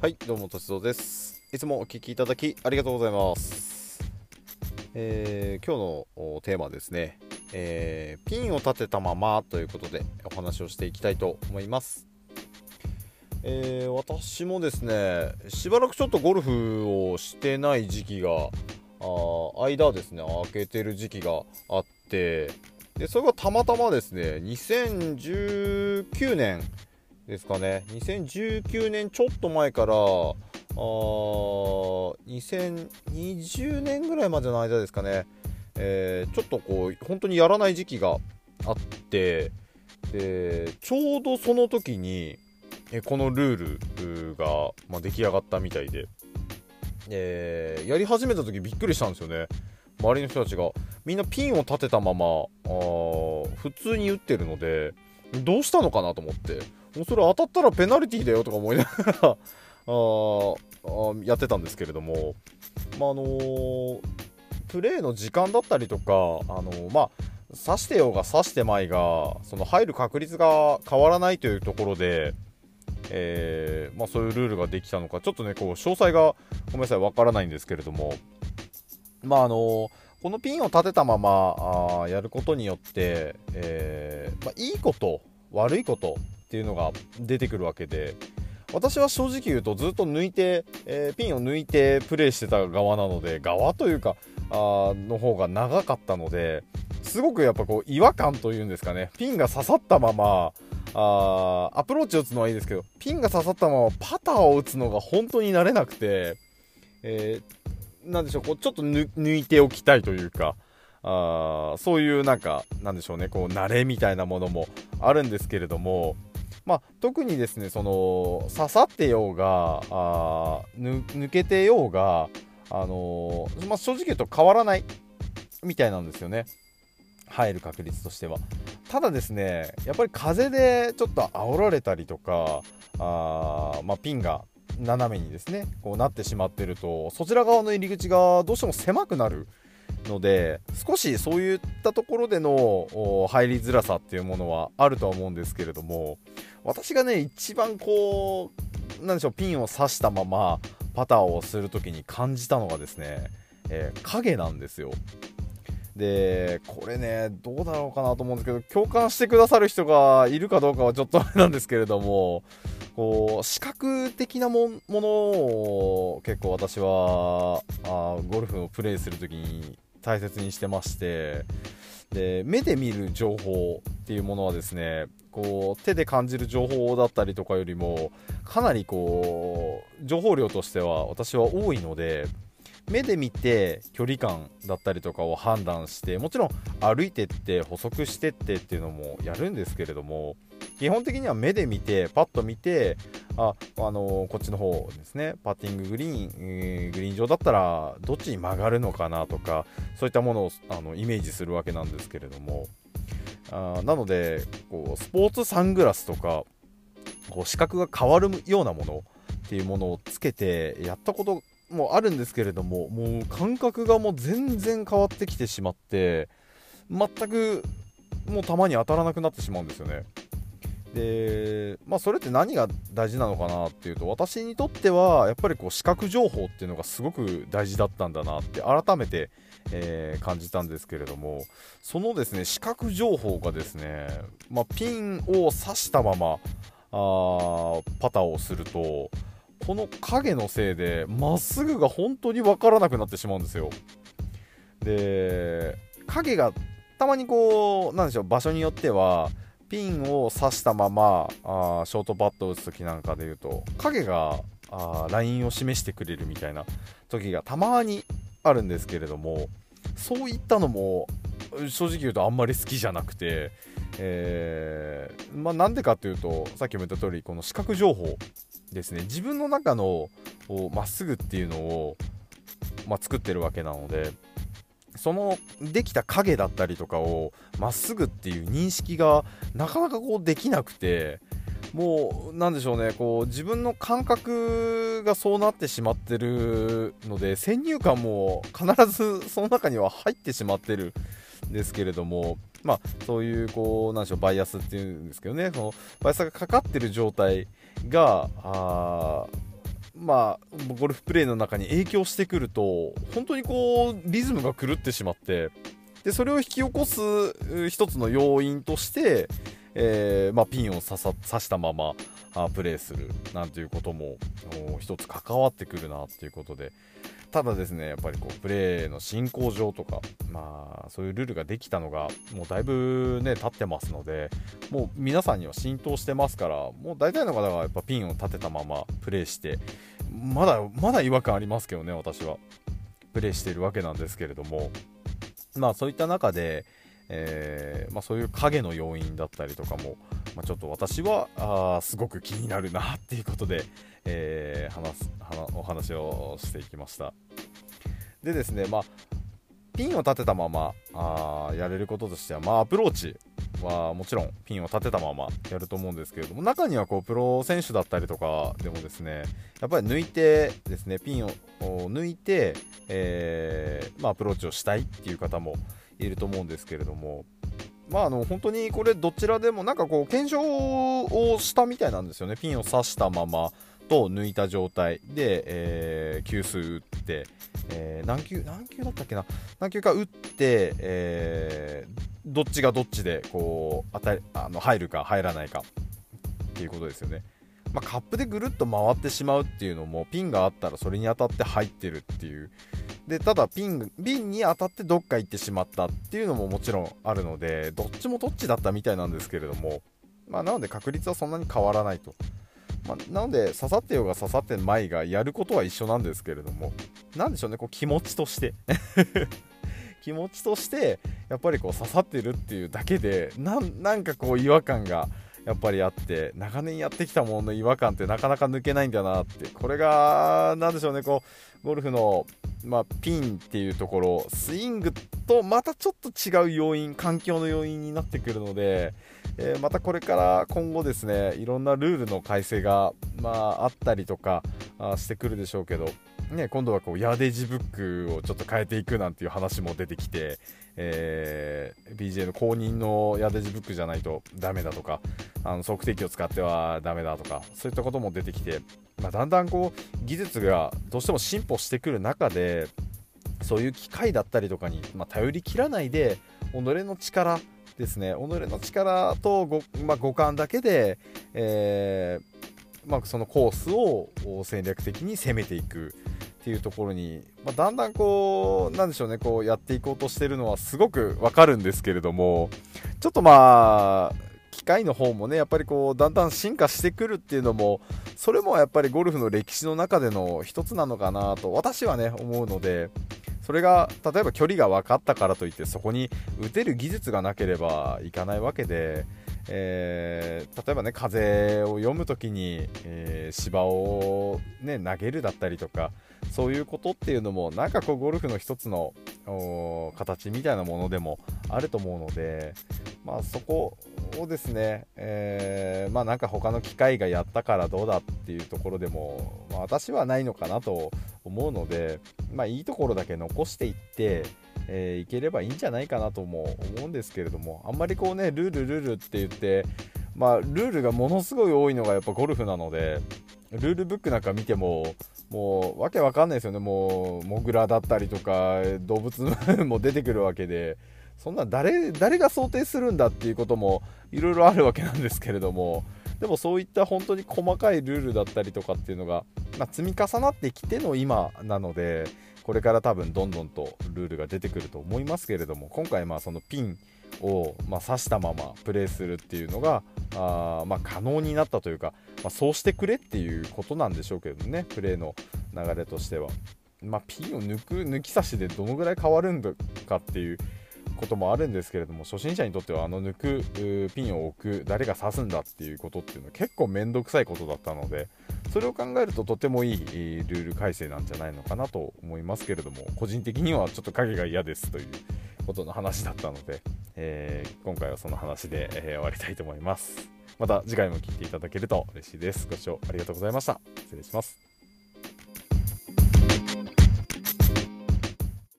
はい、どうも、としぞです。いつもお聞きいただきありがとうございます。えー今日のテーマですね、えーピンを立てたままということでお話をしていきたいと思います。えー私もですね、しばらくちょっとゴルフをしてない時期が、あ間ですね、空けてる時期があって、でそれがたまたまですね、2019年、ですかね。2019年ちょっと前からあ2020年ぐらいまでの間ですかね、えーちょっとこう本当にやらない時期があってでちょうどその時にえこのルールが、まあ、出来上がったみたいで、えーやり始めた時びっくりしたんですよね。周りの人たちが。みんなピンを立てたままあ普通に打ってるのでどうしたのかなと思って。もうそれ当たったらペナルティーだよとか思いながらああやってたんですけれども、まああのープレーの時間だったりとか、あのーまあ、刺してようが刺してまいがその入る確率が変わらないというところで、えーまあ、そういうルールができたのかちょっとねこう詳細がごめんなさいわからないんですけれども、まああのこのピンを立てたままあやることによって、えーまあ、いいこと悪いことっていうのが出てくるわけで私は正直言うとずっと抜いて、えーピンを抜いてプレーしてた側なので側というかあの方が長かったのですごくやっぱこう違和感というんですかねピンが刺さったままあアプローチを打つのはいいですけどピンが刺さったままパターを打つのが本当に慣れなくて、えーなんでしょうこうちょっと抜いておきたいというかあそういうなんかなんでしょうねこう慣れみたいなものもあるんですけれどもまあ、特にですねその刺さってようがあ抜けてようが、あのーまあ、正直言うと変わらないみたいなんですよね。入る確率としては。ただですねやっぱり風でちょっと煽られたりとかあ、まあ、ピンが斜めにですねこうなってしまってるとそちら側の入り口がどうしても狭くなるので少しそういったところでの入りづらさっていうものはあるとは思うんですけれども私がね一番こうなんでしょうピンを刺したままパターをする時に感じたのがですね、えー影なんですよ。でこれねどうだろうかなと思うんですけど共感してくださる人がいるかどうかはちょっとあれなんですけれどもこう視覚的なもものを結構私はあゴルフをプレイする時に大切にしてましてで目で見る情報っていうものはですねこう手で感じる情報だったりとかよりもかなりこう情報量としては私は多いので目で見て距離感だったりとかを判断してもちろん歩いてって補足してってっていうのもやるんですけれども基本的には目で見てパッと見てあ、あのこっちの方ですねパッティンググリーン、えーグリーン上だったらどっちに曲がるのかなとかそういったものをあのイメージするわけなんですけれどもあなのでこうスポーツサングラスとかこう視覚が変わるようなものっていうものをつけてやったこともあるんですけれどももう感覚がもう全然変わってきてしまって全くもう球に当たらなくなってしまうんですよね。でまあそれって何が大事なのかなっていうと私にとってはやっぱりこう視覚情報っていうのがすごく大事だったんだなって改めて、えー感じたんですけれどもそのですね視覚情報がですね、まあ、ピンを刺したままあパターをするとこの影のせいでまっすぐが本当に分からなくなってしまうんですよ。で影がたまにこうなんでしょう場所によってはピンを刺したままあショートパットを打つ時なんかで言うと影があラインを示してくれるみたいな時がたまにあるんですけれどもそういったのも正直言うとあんまり好きじゃなくて、えーまあ、なんでかというとさっきも言った通りこの視覚情報ですね。自分の中のまっすぐっていうのを、まあ、作ってるわけなのでそのできた影だったりとかをまっすぐっていう認識がなかなかこうできなくてもうなんでしょうねこう自分の感覚がそうなってしまってるので先入観も必ずその中には入ってしまってるんですけれどもまあそういうこうなんでしょうバイアスっていうんですけどねそのバイアスがかかってる状態があまあ、ゴルフプレーの中に影響してくると本当にこうリズムが狂ってしまってでそれを引き起こす一つの要因として、えー、まあ、ピンを刺さ刺したままあプレーするなんていうことも一つ関わってくるなっていうことで。ただですねやっぱりこうプレーの進行上とか、まあ、そういうルールができたのがもうだいぶね経ってますのでもう皆さんには浸透してますからもう大体の方がやっぱピンを立てたままプレーしてまだまだ違和感ありますけどね私は。プレーしているわけなんですけれども。まあそういった中で、えー、まあ、そういう影の要因だったりとかも、まあ、ちょっと私はあすごく気になるなっていうことで、えー、話すお話をしていきました。でですね、まあ、ピンを立てたままあやれることとしては、まあ、アプローチはもちろんピンを立てたままやると思うんですけれども中にはこうプロ選手だったりとかでもですねやっぱり抜いてですねピンを抜いて、えー、まあ、アプローチをしたいっていう方もいると思うんですけれどもまあ、あの本当にこれどちらでもなんかこう検証をしたみたいなんですよねピンを刺したままと抜いた状態で、えー、球数打って、えー、何球何球だったっけな何球か打って、えー、どっちがどっちでこう当たあの入るか入らないかっていうことですよね。まあ、カップでぐるっと回ってしまうっていうのもピンがあったらそれに当たって入ってるっていうでただピン瓶に当たってどっか行ってしまったっていうのももちろんあるのでどっちもどっちだったみたいなんですけれども、まあ、なので確率はそんなに変わらないと、まあ、なので刺さってようが刺さってまいがやることは一緒なんですけれども何でしょうねこう気持ちとして。気持ちとしてやっぱりこう刺さってるっていうだけでなんかこう違和感がやっぱりあって長年やってきたものの違和感ってなかなか抜けないんだなって。これが何でしょうねこうゴルフの、まあ、ピンっていうところスイングとまたちょっと違う要因環境の要因になってくるので、えー、またこれから今後ですねいろんなルールの改正が、まあ、あったりとかあしてくるでしょうけどね、今度はこうヤーデージブックをちょっと変えていくなんていう話も出てきて、えー、BJ の公認のヤーデージブックじゃないとダメだとかあの測定器を使ってはダメだとかそういったことも出てきて、まあ、だんだんこう技術がどうしても進歩してくる中でそういう機械だったりとかに、まあ、頼りきらないで己の力ですね。己の力とご、まあ、五感だけで、えーまあ、そのコースを戦略的に攻めていくっていうところに、まあ、だんだんこうなんでしょうねこうやっていこうとしてるのはすごくわかるんですけれどもちょっとまあ機械の方もねやっぱりこうだんだん進化してくるっていうのもそれもやっぱりゴルフの歴史の中での一つなのかなと私はね思うのでそれが例えば距離が分かったからといってそこに打てる技術がなければいかないわけでえー、例えばね風を読む時に、えー、芝を、ね、投げるだったりとかそういうことっていうのもなんかこうゴルフの一つの形みたいなものでもあると思うので、まあ、そこをですね、えー、まあ、なんか他の機械がやったからどうだっていうところでも、まあ、私はないのかなと思うので、まあ、いいところだけ残していってえー、いければいいんじゃないかなとも思うんですけれどもあんまりこうねルールルールって言ってまあルールがものすごい多いのがやっぱゴルフなのでルールブックなんか見てももうわけわかんないですよね。もうモグラだったりとか動物も出てくるわけでそんな誰誰が想定するんだっていうこともいろいろあるわけなんですけれどもでもそういった本当に細かいルールだったりとかっていうのが、まあ、積み重なってきての今なのでこれから多分どんどんとルールが出てくると思いますけれども今回まあそのピンをまあ刺したままプレーするっていうのがあま可能になったというか、まあ、そうしてくれっていうことなんでしょうけどねプレーの流れとしては。まあ、ピンを抜く抜き差しでどのぐらい変わるんだかっていうこともあるんですけれども初心者にとってはあの抜くピンを置く誰が刺すんだっていうことっていうのは結構面倒くさいことだったのでそれを考えるととてもいいルール改正なんじゃないのかなと思いますけれども個人的にはちょっと影が嫌ですということの話だったので、えー、今回はその話で、えー、終わりたいと思います。また次回も聞いていただけると嬉しいです。ご視聴ありがとうございました。失礼します。